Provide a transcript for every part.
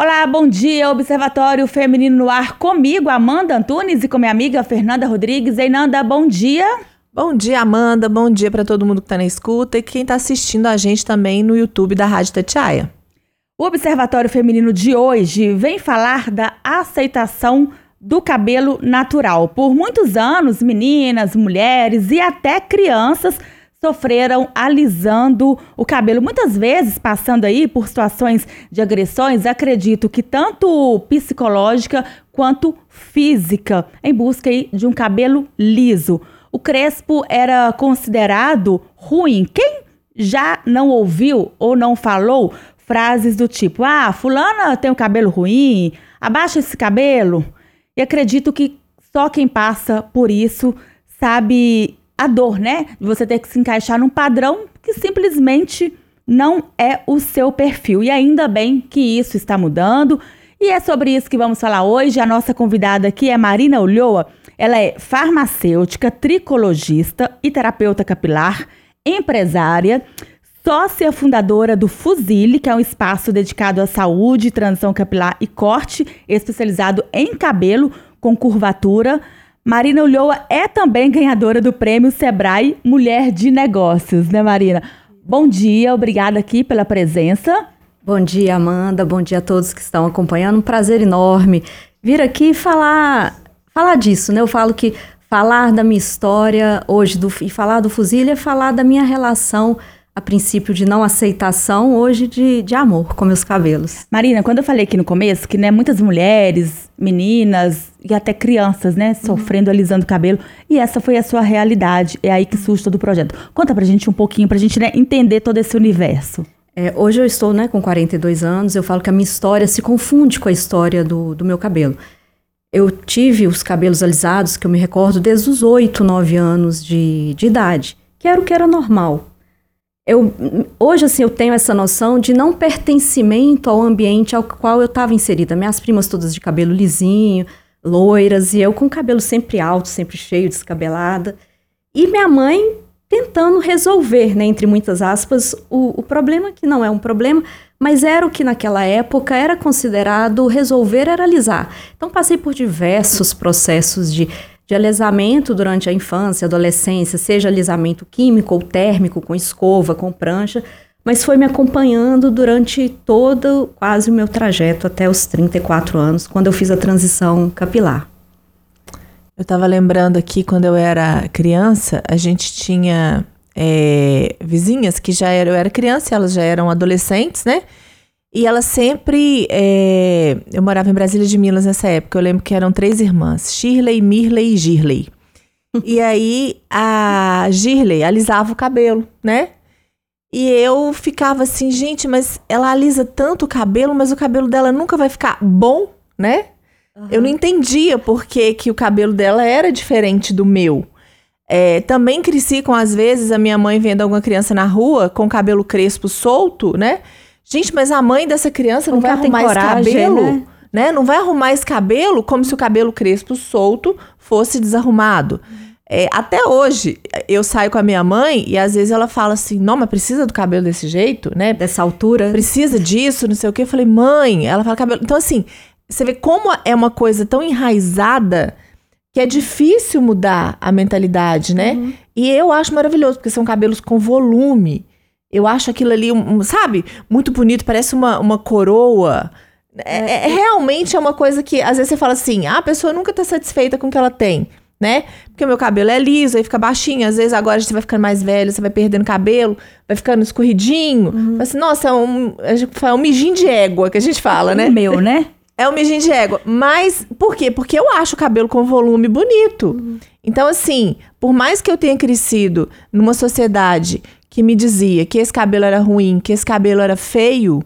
Olá, bom dia, Observatório Feminino no Ar comigo, Amanda Antunes, e com minha amiga Fernanda Rodrigues. Ei, Nanda, bom dia. Bom dia, Amanda. Bom dia para todo mundo que está na escuta e quem está assistindo a gente também no YouTube da Rádio Tatiaia. O Observatório Feminino de hoje vem falar da aceitação do cabelo natural. Por muitos anos, meninas, mulheres e até crianças sofreram alisando o cabelo, muitas vezes passando aí por situações de agressões, acredito que tanto psicológica quanto física, em busca aí de um cabelo liso. O crespo era considerado ruim. Quem já não ouviu ou não falou frases do tipo: "Ah, fulana tem o um cabelo ruim, abaixa esse cabelo"? E acredito que só quem passa por isso sabe a dor, né? De você ter que se encaixar num padrão que simplesmente não é o seu perfil. E ainda bem que isso está mudando. E é sobre isso que vamos falar hoje. A nossa convidada aqui é Marina Ulloa. Ela é farmacêutica, tricologista e terapeuta capilar, empresária, sócia fundadora do Fusile, que é um espaço dedicado à saúde, transição capilar e corte, especializado em cabelo com curvatura. Marina Ulloa é também ganhadora do prêmio Sebrae Mulher de Negócios, né, Marina? Bom dia, obrigada aqui pela presença. Bom dia, Amanda. Bom dia a todos que estão acompanhando. Um prazer enorme vir aqui falar falar disso, né? Eu falo que falar da minha história hoje do, e falar do Fusile é falar da minha relação a princípio de não aceitação, hoje de, de amor com meus cabelos. Marina, quando eu falei aqui no começo que né, muitas mulheres, meninas e até crianças, né, sofrendo, uhum. alisando o cabelo, e essa foi a sua realidade, é aí que surge todo o projeto. Conta pra gente um pouquinho, pra gente né, entender todo esse universo. É, hoje eu estou né, com 42 anos, eu falo que a minha história se confunde com a história do, do meu cabelo. Eu tive os cabelos alisados, que eu me recordo, desde os 8, 9 anos de, de idade, que era o que era normal eu, hoje, assim, eu tenho essa noção de não pertencimento ao ambiente ao qual eu estava inserida. Minhas primas todas de cabelo lisinho, loiras, e eu com cabelo sempre alto, sempre cheio, descabelada. E minha mãe tentando resolver, né, entre muitas aspas, o, o problema que não é um problema, mas era o que naquela época era considerado resolver era alisar. Então passei por diversos processos de de alisamento durante a infância, adolescência, seja alisamento químico ou térmico, com escova, com prancha, mas foi me acompanhando durante todo quase o meu trajeto até os 34 anos, quando eu fiz a transição capilar. Eu estava lembrando aqui, quando eu era criança, a gente tinha é, vizinhas que já eram, eu era criança, elas já eram adolescentes, né? E ela sempre. É, eu morava em Brasília de Minas nessa época. Eu lembro que eram três irmãs: Shirley, Mirley e Girley. e aí a Girley alisava o cabelo, né? E eu ficava assim, gente, mas ela alisa tanto o cabelo, mas o cabelo dela nunca vai ficar bom, né? Uhum. Eu não entendia por que, que o cabelo dela era diferente do meu. É, também cresci com, às vezes, a minha mãe vendo alguma criança na rua com cabelo crespo solto, né? Gente, mas a mãe dessa criança não vai arrumar coragem, esse cabelo, né? né? Não vai arrumar esse cabelo como se o cabelo crespo solto fosse desarrumado. É, até hoje, eu saio com a minha mãe e às vezes ela fala assim: não, mas precisa do cabelo desse jeito, né? Dessa altura. Precisa disso, não sei o quê. Eu falei, mãe, ela fala cabelo. Então, assim, você vê como é uma coisa tão enraizada que é difícil mudar a mentalidade, né? Uhum. E eu acho maravilhoso, porque são cabelos com volume. Eu acho aquilo ali, um, sabe, muito bonito, parece uma, uma coroa. É, é, é, realmente é uma coisa que, às vezes, você fala assim: ah, a pessoa nunca tá satisfeita com o que ela tem, né? Porque o meu cabelo é liso, aí fica baixinho. Às vezes, agora você vai ficando mais velho, você vai perdendo cabelo, vai ficando escorridinho. Uhum. Assim, nossa, é um, é um mijinho de égua que a gente fala, né? É meu, né? É um mijinho de égua. Mas, por quê? Porque eu acho o cabelo com volume bonito. Uhum. Então, assim, por mais que eu tenha crescido numa sociedade que me dizia que esse cabelo era ruim, que esse cabelo era feio,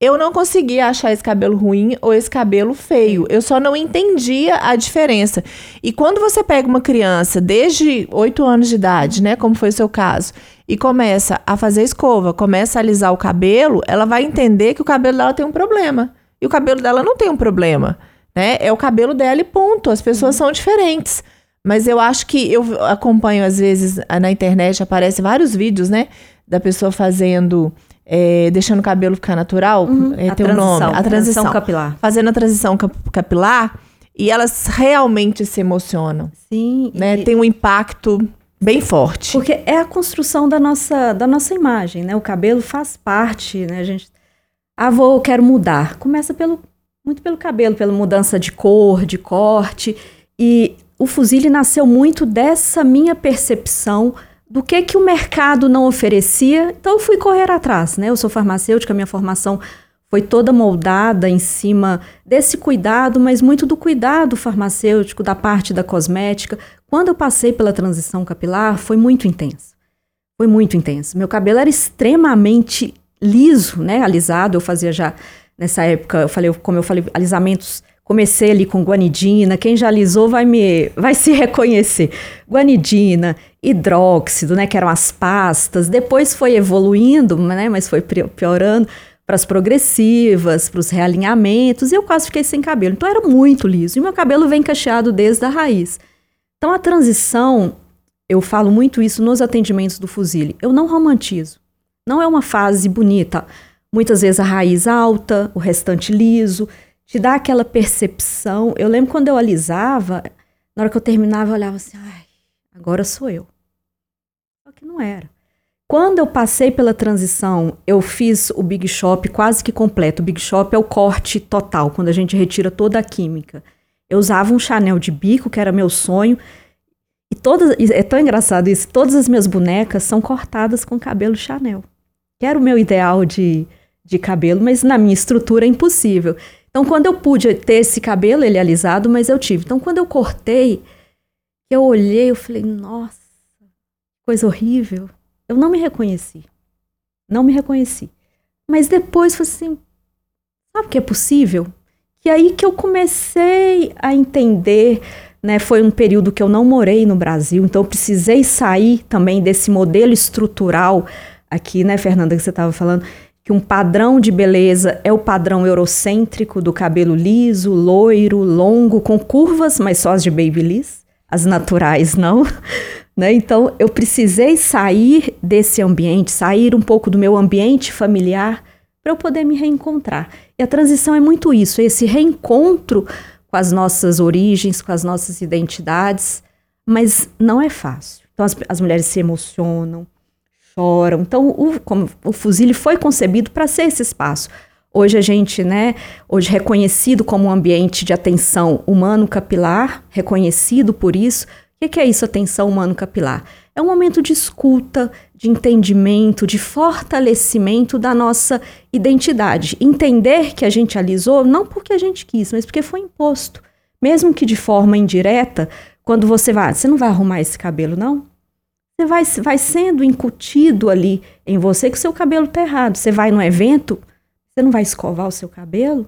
eu não conseguia achar esse cabelo ruim ou esse cabelo feio. Eu só não entendia a diferença. E quando você pega uma criança desde 8 anos de idade, né, como foi o seu caso, e começa a fazer escova, começa a alisar o cabelo, ela vai entender que o cabelo dela tem um problema. E o cabelo dela não tem um problema, né? É o cabelo dela e ponto. As pessoas são diferentes. Mas eu acho que eu acompanho, às vezes, na internet, aparece vários vídeos, né? Da pessoa fazendo é, deixando o cabelo ficar natural, Uhum, é, tem o nome, a transição, capilar. fazendo a transição cap- capilar, e elas realmente se emocionam, Sim. né? e- Tem um impacto bem forte. Porque é a construção da nossa, da nossa imagem, né? O cabelo faz parte, né? A gente. Ah, vou, eu quero mudar. Começa pelo, muito pelo cabelo, pela mudança de cor, de corte. E o Fuzile nasceu muito dessa minha percepção do que que o mercado não oferecia. Então eu fui correr atrás, né? Eu sou farmacêutica, minha formação foi toda moldada em cima desse cuidado, mas muito do cuidado farmacêutico, da parte da cosmética. Quando eu passei pela transição capilar, foi muito intenso. Foi muito intenso. Meu cabelo era extremamente liso, né? Alisado. Eu fazia já nessa época, eu falei, como eu falei, alisamentos. Comecei ali com guanidina. Quem já alisou vai me, vai se reconhecer. Guanidina, hidróxido, né? Que eram as pastas. Depois foi evoluindo, né? Mas foi piorando para as progressivas, para os realinhamentos. E eu quase fiquei sem cabelo. Então era muito liso. E meu cabelo vem cacheado desde a raiz. Então a transição, eu falo muito isso nos atendimentos do Fuzile. Eu não romantizo. Não é uma fase bonita. Muitas vezes a raiz alta, o restante liso, te dá aquela percepção. Eu lembro quando eu alisava, na hora que eu terminava, eu olhava assim, ai, agora sou eu. Só que não era. Quando eu passei pela transição, eu fiz o Big Shop quase que completo. O Big Shop é o corte total, quando a gente retira toda a química. Eu usava um Chanel de bico, que era meu sonho. E todas, é tão engraçado isso, todas as minhas bonecas são cortadas com cabelo Chanel. Que era o meu ideal de, de cabelo, mas na minha estrutura é impossível. Então, quando eu pude ter esse cabelo, ele é alisado, mas eu tive. Então, quando eu cortei, eu olhei, eu falei, nossa, coisa horrível. Eu não me reconheci. Não me reconheci. Mas depois foi assim, sabe o que é possível? Que aí que eu comecei a entender, né? Foi um período que eu não morei no Brasil, então eu precisei sair também desse modelo estrutural aqui, né, Fernanda, que você estava falando, que um padrão de beleza é o padrão eurocêntrico do cabelo liso, loiro, longo, com curvas, mas só as de babyliss, as naturais não. Né? Então, eu precisei sair desse ambiente, sair um pouco do meu ambiente familiar para eu poder me reencontrar. E a transição é muito isso, é esse reencontro com as nossas origens, com as nossas identidades, mas não é fácil. Então, as, as mulheres se emocionam, choram. Então, o, como, o Fuzile foi concebido para ser esse espaço. Hoje a gente, né, hoje reconhecido como um ambiente de atenção humano capilar, reconhecido por isso, o que, que é isso, atenção humano capilar? É um momento de escuta, de entendimento, de fortalecimento da nossa identidade. Entender que a gente alisou não porque a gente quis, mas porque foi imposto. Mesmo que de forma indireta, quando você vai, você não vai arrumar esse cabelo, não? Você vai, vai sendo incutido ali em você que o seu cabelo tá errado. Você vai no evento, você não vai escovar o seu cabelo?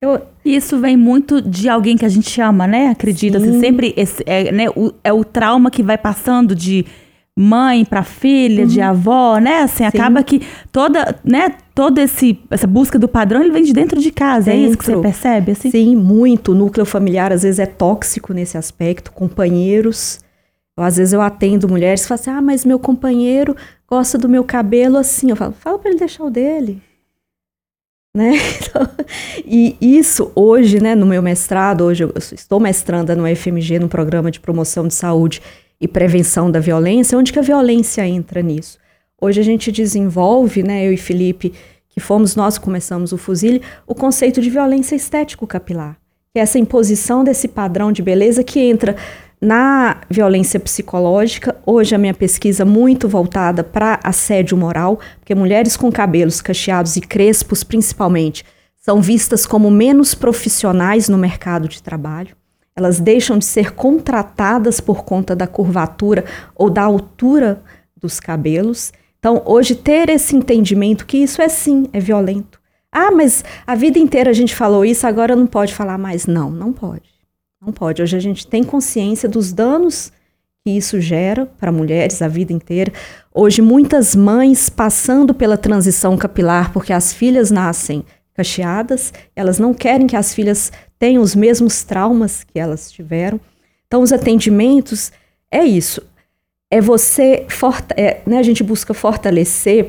Eu, Isso vem muito de alguém que a gente ama, né? Acredita. Sim. Assim, sempre esse, é, né, o, é o trauma que vai passando de mãe para filha, de avó, né? Assim, acaba que toda, né, toda esse, essa busca do padrão, ele vem de dentro de casa. É isso que você Dentro. percebe, assim? Sim, muito. O núcleo familiar às vezes é tóxico nesse aspecto, companheiros. Às vezes eu atendo mulheres que falam assim: ah, mas meu companheiro gosta do meu cabelo assim. Eu falo, fala para ele deixar o dele. Né? Então, e isso hoje, né, no meu mestrado, hoje eu estou mestranda no FMG, no Programa de Promoção de Saúde e Prevenção da Violência, onde que a violência entra nisso? Hoje a gente desenvolve, né, eu e Felipe, que fomos nós que começamos o Fuzile, o conceito de violência estético-capilar, que é essa imposição desse padrão de beleza que entra na violência psicológica. Hoje a minha pesquisa muito voltada para assédio moral, porque mulheres com cabelos cacheados e crespos, principalmente, são vistas como menos profissionais no mercado de trabalho. Elas deixam de ser contratadas por conta da curvatura ou da altura dos cabelos. Então, hoje, ter esse entendimento que isso é sim, é violento. Ah, mas a vida inteira a gente falou isso, agora não pode falar mais. Não, não pode. Não pode. Hoje a gente tem consciência dos danos que isso gera para mulheres a vida inteira. Hoje, muitas mães passando pela transição capilar, porque as filhas nascem cacheadas, elas não querem que as filhas tenham os mesmos traumas que elas tiveram. Então, os atendimentos é isso. É você, é, né, a gente busca fortalecer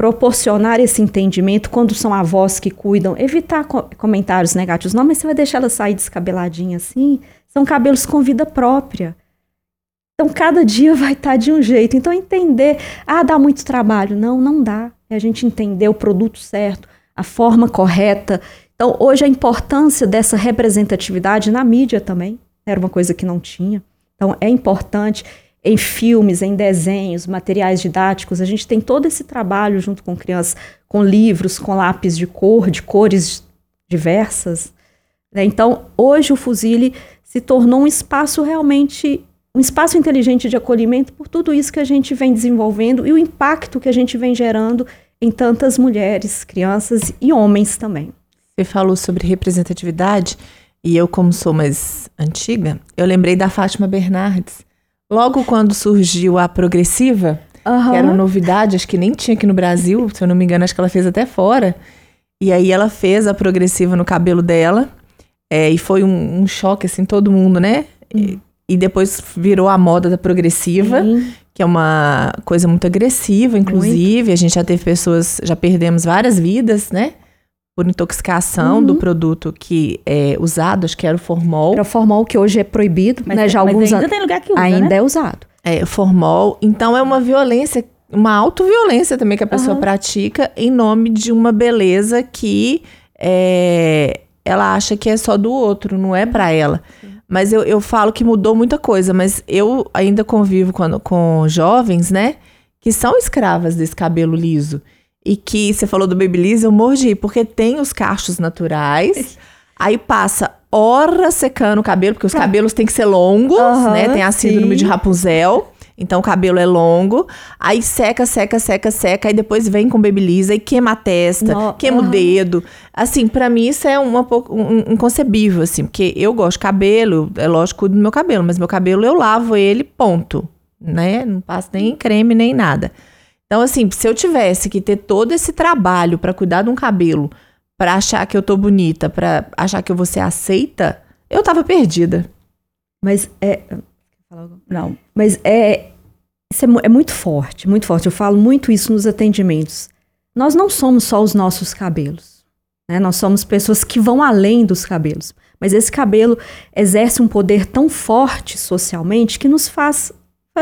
proporcionar esse entendimento quando são avós que cuidam, evitar co comentários negativos. Não, mas você vai deixar ela sair descabeladinha assim? São cabelos com vida própria. Então, cada dia vai estar tá de um jeito. Então, entender, ah, dá muito trabalho. Não, não dá. É a gente entender o produto certo, a forma correta. Então, hoje, a importância dessa representatividade na mídia também era uma coisa que não tinha. Então, é importante em filmes, em desenhos, materiais didáticos. A gente tem todo esse trabalho junto com crianças, com livros, com lápis de cor, de cores diversas. Né? Então, hoje o Fuzile se tornou um espaço realmente, um espaço inteligente de acolhimento por tudo isso que a gente vem desenvolvendo e o impacto que a gente vem gerando em tantas mulheres, crianças e homens também. Você falou sobre representatividade e eu, como sou mais antiga, eu lembrei da Fátima Bernardes Logo quando surgiu a progressiva, uhum. que era uma novidade, acho que nem tinha aqui no Brasil, se eu não me engano, acho que ela fez até fora. E aí ela fez a progressiva no cabelo dela. É, e foi um, um, choque, assim, todo mundo, né? E, e, depois virou a moda da progressiva, que é uma coisa muito agressiva, inclusive. Muito. A gente já teve pessoas, já perdemos várias vidas, né? Por intoxicação uhum. do produto que é usado, acho que era o formol. Era o formol que hoje é proibido, mas, né? Já mas alguns ainda tem lugar que usa, Ainda né? é usado. É, formol. Então é uma violência, uma autoviolência também que a pessoa uhum. pratica em nome de uma beleza que é, ela acha que é só do outro, não é para ela. Mas eu, eu falo que mudou muita coisa, mas eu ainda convivo com, com jovens, né? Que são escravas desse cabelo liso. E que você falou do Babyliss, eu mordi, porque tem os cachos naturais. aí passa horas secando o cabelo, porque os tá. cabelos têm que ser longos, uhum, né? Tem a síndrome sim. de Rapunzel. Então o cabelo é longo, aí seca, seca, seca, seca, aí depois vem com babyliss, aí queima a testa, no, queima uhum. o dedo. Assim, para mim isso é uma pouco um, inconcebível, assim, porque eu gosto de cabelo, é lógico, do meu cabelo, mas meu cabelo eu lavo ele, ponto, né? Não passo nem creme nem nada. Então, assim, se eu tivesse que ter todo esse trabalho para cuidar de um cabelo, para achar que eu tô bonita, para achar que eu vou ser aceita, eu tava perdida. Mas é. Não. Mas é. Isso é, é muito forte, muito forte. Eu falo muito isso nos atendimentos. Nós não somos só os nossos cabelos. Né? Nós somos pessoas que vão além dos cabelos. Mas esse cabelo exerce um poder tão forte socialmente que nos faz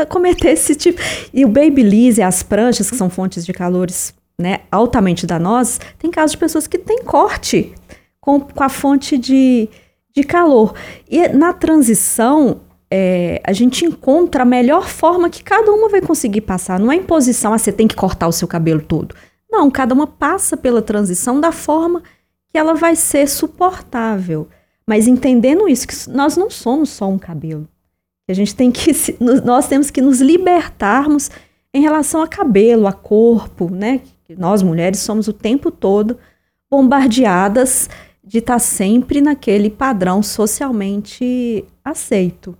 cometer esse tipo. E o Babyliss e as pranchas, que são fontes de calores né, altamente danosas, tem casos de pessoas que têm corte com, com a fonte de, de calor. E na transição, é, a gente encontra a melhor forma que cada uma vai conseguir passar. Não é imposição, ah, você tem que cortar o seu cabelo todo. Não, cada uma passa pela transição da forma que ela vai ser suportável. Mas entendendo isso, que nós não somos só um cabelo. A gente tem que, nós temos que nos libertarmos em relação a cabelo, a corpo, né? Nós mulheres somos o tempo todo bombardeadas de estar sempre naquele padrão socialmente aceito.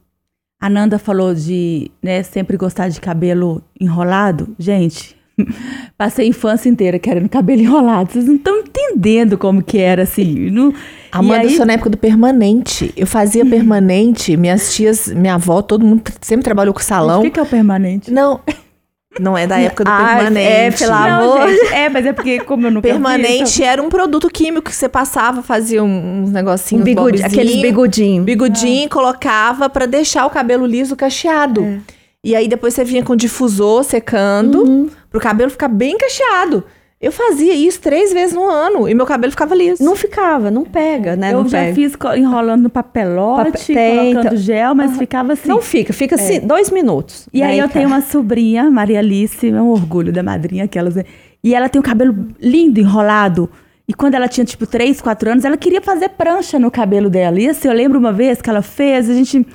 A Nanda falou de né, sempre gostar de cabelo enrolado. Gente, Passei a infância inteira querendo cabelo enrolado. Vocês não estão entendendo como que era, assim. Não... Amanda, aí... eu sou na época do permanente. Eu fazia permanente. Minhas tias, minha avó, todo mundo sempre trabalhou com salão. O que, que é o permanente? Não, não é da época do ah, permanente. É, pelo amor. Gente, é, mas é porque como eu não Permanente vi, então... era um produto químico que você passava, fazia uns negocinhos, um bigode, aqueles bigodinhos. Bigodinho, ah. colocava para deixar o cabelo liso cacheado. É. E aí depois você vinha com difusor secando, uhum. pro cabelo ficar bem cacheado. Eu fazia isso três vezes no ano e meu cabelo ficava liso. Não ficava, não pega, né? Eu não já pega. fiz papelote, no papelote, colocando então, gel, mas uhum. ficava assim. Não fica, fica assim, é. dois minutos. E aí, aí eu tenho uma sobrinha, Maria Alice, é um orgulho da madrinha, aquelas. E ela tem o cabelo lindo, enrolado. E quando ela tinha, tipo, três, quatro anos, ela queria fazer prancha no cabelo dela. E assim, eu lembro uma vez que ela fez, a gente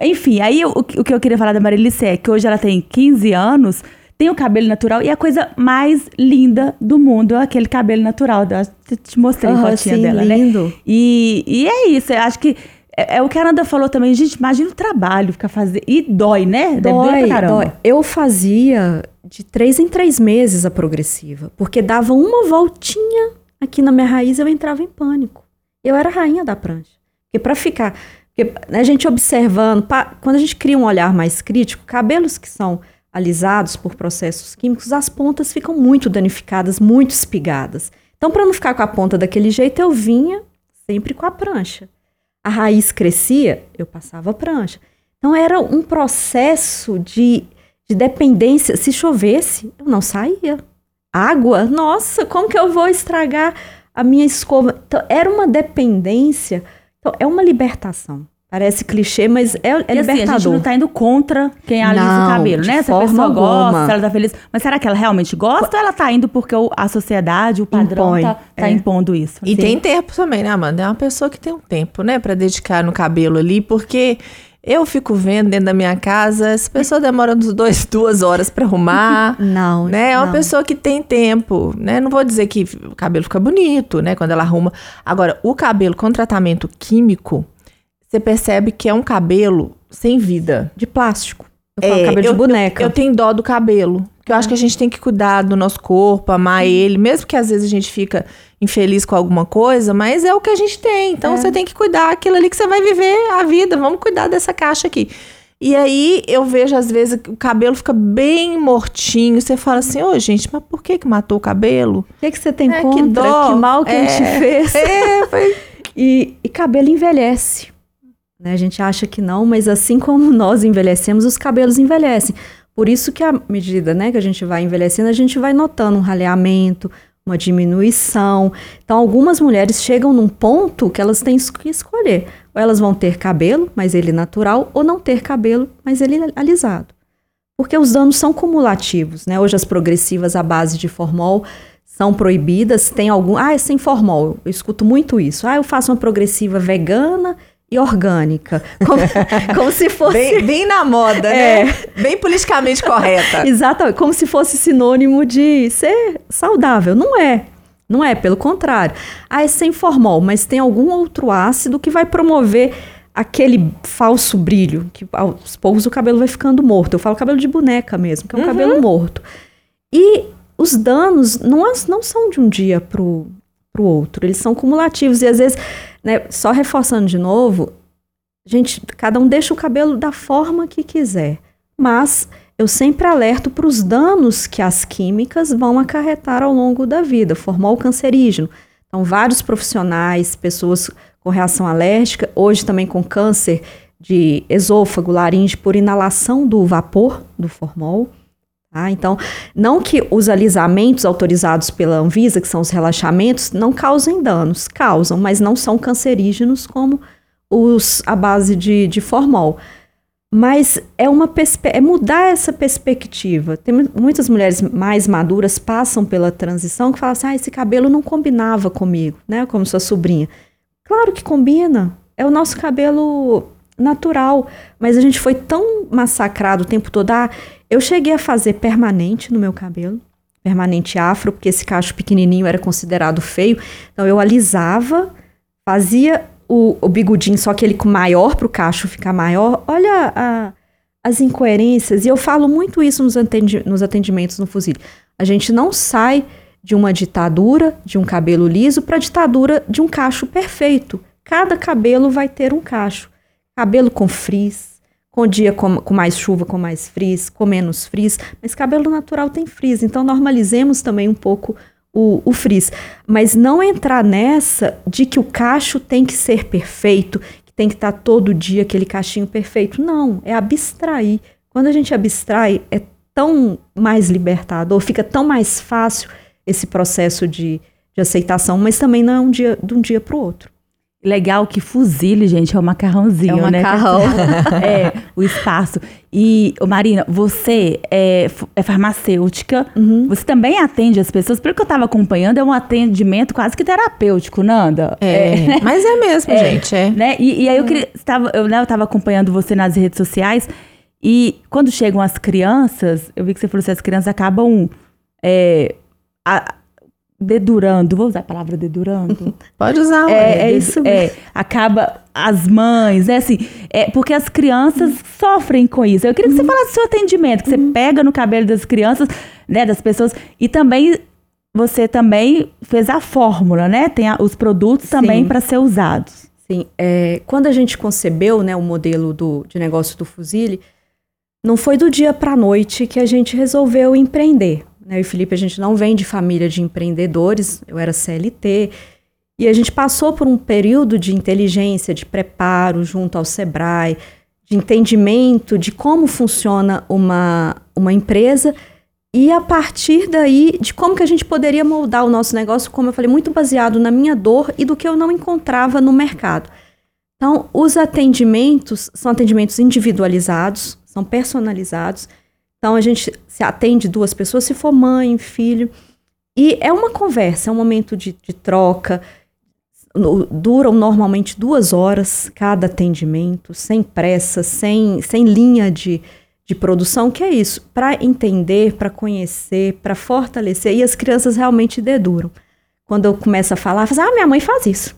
enfim, aí o, o que eu queria falar da Marilice é que hoje ela tem 15 anos, tem o cabelo natural e a coisa mais linda do mundo é aquele cabelo natural. Eu te mostrei a fotinha sim, dela, lindo. né? E, e é isso, eu acho que é, é, o que a Ananda falou também. Gente, imagina o trabalho ficar fazendo. E dói, né? Deve dói, dói. Eu fazia de três em três meses a progressiva, porque dava uma voltinha aqui na minha raiz eu entrava em pânico. Eu era rainha da prancha. Porque para ficar porque a gente observando, quando a gente cria um olhar mais crítico, cabelos que são alisados por processos químicos, as pontas ficam muito danificadas, muito espigadas. Então, para não ficar com a ponta daquele jeito, eu vinha sempre com a prancha. A raiz crescia, eu passava a prancha. Então, era um processo de, de dependência. Se chovesse, eu não saía. Água, nossa, como que eu vou estragar a minha escova? Então, era uma dependência. Então, é uma libertação. Parece clichê, mas é, é e libertador. Assim, a gente não tá indo contra quem alisa Não, o cabelo, né? Se a pessoa gosta, alguma. se ela tá feliz. Mas será que ela realmente gosta ou ela tá indo porque o- a sociedade, o padrão Impõe, tá, tá é. impondo isso? E Sim. tem tempo também, né, Amanda? É uma pessoa que tem um tempo, né, pra dedicar no cabelo ali, porque eu fico vendo dentro da minha casa, essa pessoa demora uns dois, duas horas pra arrumar. Não, né? É uma não. pessoa que tem tempo, né? Não vou dizer que o cabelo fica bonito, né? Quando ela arruma. Agora, o cabelo com tratamento químico, você percebe que é um cabelo sem vida. de plástico. Eu falo É, cabelo eu- de boneca. Eu tenho dó do cabelo. Porque eu acho que a gente tem que cuidar do nosso corpo, amar ele, mesmo que às vezes a gente fica infeliz com alguma coisa, mas é o que a gente tem. Então É. você tem que cuidar aquilo ali que você vai viver a vida. Vamos cuidar dessa caixa aqui. E aí eu vejo às vezes que o cabelo fica bem mortinho. Você fala assim, ô gente, mas por que que matou o cabelo? O que, que você tem É, que contra? dó. Que, mal que É. ele te fez. É, foi... E, e cabelo envelhece. Né? A gente acha que não, mas assim como nós envelhecemos, os cabelos envelhecem. Por isso que à medida né, que a gente vai envelhecendo, a gente vai notando um raleamento, uma diminuição. Então, algumas mulheres chegam num ponto que elas têm que escolher. Ou elas vão ter cabelo, mas ele natural, ou não ter cabelo, mas ele alisado. Porque os danos são cumulativos, né? Hoje as progressivas à base de formol são proibidas, tem algum, ah, é sem formol. Eu escuto muito isso. Ah, eu faço uma progressiva vegana e orgânica, como, como se fosse Bem, bem na moda, É. né? Bem politicamente correta. Exatamente, como se fosse sinônimo de ser saudável. Não é. Não é, pelo contrário. Ah, é sem formol, mas tem algum outro ácido que vai promover aquele falso brilho, que aos poucos o cabelo vai ficando morto. Eu falo cabelo de boneca mesmo, que é um cabelo morto. E os danos não, não são de um dia pro, pro outro, eles são cumulativos. E às vezes, né, só reforçando de novo, gente, cada um deixa o cabelo da forma que quiser. Mas eu sempre alerto para os danos que as químicas vão acarretar ao longo da vida, formol cancerígeno. Então, vários profissionais, pessoas com reação alérgica, hoje também com câncer de esôfago, laringe, por inalação do vapor do formol. Tá? Então, não que os alisamentos autorizados pela Anvisa, que são os relaxamentos, não causem danos. Causam, mas não são cancerígenos como os à base de, de formol. Mas é uma é mudar essa perspectiva. Tem mu- muitas mulheres mais maduras passam pela transição que falam assim: ah, esse cabelo não combinava comigo, né? Como sua sobrinha. Claro que combina. É o nosso cabelo natural. Mas a gente foi tão massacrado o tempo todo. Ah, eu cheguei a fazer permanente no meu cabelo. Permanente afro, porque esse cacho pequenininho era considerado feio. Então eu alisava, fazia o, o bigodinho, só que ele maior para o cacho ficar maior. Olha a- as incoerências. E eu falo muito isso nos, atendi- nos atendimentos no Fuzil. A gente não sai de uma ditadura de um cabelo liso para a ditadura de um cacho perfeito. Cada cabelo vai ter um cacho. Cabelo com frizz, com dia com, com mais chuva, com mais frizz, com menos frizz, mas cabelo natural tem frizz, então normalizemos também um pouco o, o frizz. Mas não entrar nessa de que o cacho tem que ser perfeito, que tem que estar todo dia aquele cachinho perfeito. Não, é abstrair. Quando a gente abstrai, é tão mais libertador, fica tão mais fácil esse processo de, de aceitação, mas também não é um dia, de um dia para o outro. Legal que fuzile, gente, é o macarrãozinho, É o né? macarrão. é, o espaço. E, Marina, você é, é farmacêutica, Uhum. você também atende as pessoas, pelo que eu tava acompanhando, é um atendimento quase que terapêutico, Nanda. É, mas é mesmo, gente. É. né? E, e aí eu queria. Tava, eu, né, eu tava acompanhando você nas redes sociais e quando chegam as crianças, eu vi que você falou que as crianças acabam é, a- dedurando, vou usar a palavra dedurando. Pode usar. É, é isso. É, acaba as mães, né? Assim, é, porque as crianças sofrem com isso. Eu queria que você falasse do seu atendimento, que você pega no cabelo das crianças, né? Das pessoas. E também você também fez a fórmula, né? Tem a- os produtos também para ser usados. Sim, é, quando a gente concebeu né, o modelo do, de negócio do Fusile, não foi do dia para a noite que a gente resolveu empreender. Né? Eu e Felipe, a gente não vem de família de empreendedores, eu era CLT, e a gente passou por um período de inteligência, de preparo junto ao Sebrae, de entendimento de como funciona uma, uma empresa e a partir daí de como que a gente poderia moldar o nosso negócio, como eu falei, muito baseado na minha dor e do que eu não encontrava no mercado. Então, os atendimentos são atendimentos individualizados, são personalizados. Então, a gente se atende duas pessoas, se for mãe, filho. E é uma conversa, é um momento de, de troca. Duram normalmente duas horas cada atendimento, sem pressa, sem, sem linha de, de produção, que é isso, para entender, para conhecer, para fortalecer. E as crianças realmente deduram. Quando eu começo a falar, falo, assim, ah, minha mãe faz isso.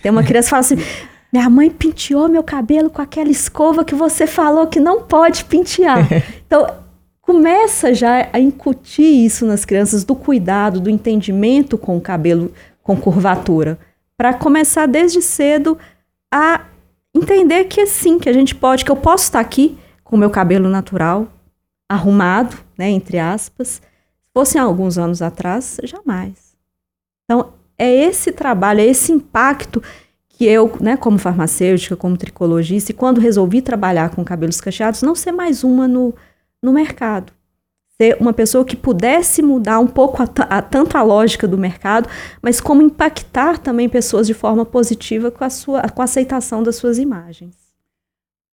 Tem uma criança que fala assim, minha mãe penteou meu cabelo com aquela escova que você falou que não pode pentear. Então, começa já a incutir isso nas crianças do cuidado, do entendimento com o cabelo com curvatura, para começar desde cedo a entender que é sim, que a gente pode, que eu posso estar aqui com o meu cabelo natural, arrumado, né, entre aspas. Se fossem alguns anos atrás, jamais. Então, é esse trabalho, é esse impacto que eu, né, como farmacêutica, como tricologista, e quando resolvi trabalhar com cabelos cacheados, não ser mais uma no, no mercado. Ser uma pessoa que pudesse mudar um pouco a, a, tanto a lógica do mercado, mas como impactar também pessoas de forma positiva com a, sua, com a aceitação das suas imagens.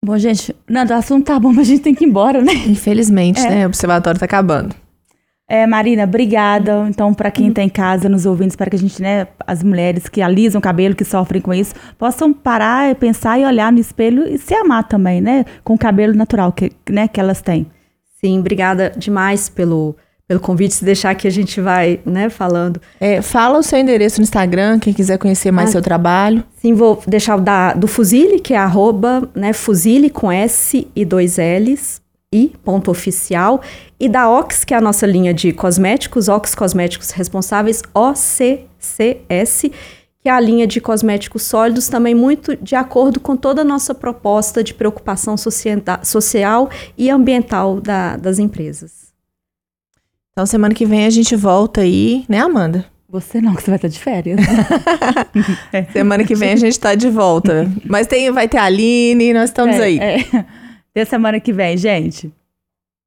Bom, gente, Nando, o assunto tá bom, mas a gente tem que ir embora, né? Infelizmente, é. né? O observatório tá acabando. É, Marina, obrigada. Então, para quem está em casa nos ouvindo, espero que a gente, né, as mulheres que alisam o cabelo, que sofrem com isso, possam parar, pensar e olhar no espelho e se amar também, né, com o cabelo natural que, né, que elas têm. Sim, obrigada demais pelo, pelo convite. Se deixar que a gente vai, né, falando. É, fala o seu endereço no Instagram, quem quiser conhecer mais ah, seu trabalho. Sim, vou deixar o da, do Fuzile, que é arroba, né, Fuzile com S e dois L's, I, ponto oficial, e da Ox, que é a nossa linha de cosméticos, Ox Cosméticos Responsáveis, OCCS, que é a linha de cosméticos sólidos, também muito de acordo com toda a nossa proposta de preocupação social e ambiental da, das empresas. Então, semana que vem a gente volta aí, né, Amanda? Você não, que você vai estar de férias. semana que vem a gente está de volta. Mas tem, vai ter a Aline, nós estamos é, aí. É. Até semana que vem, gente.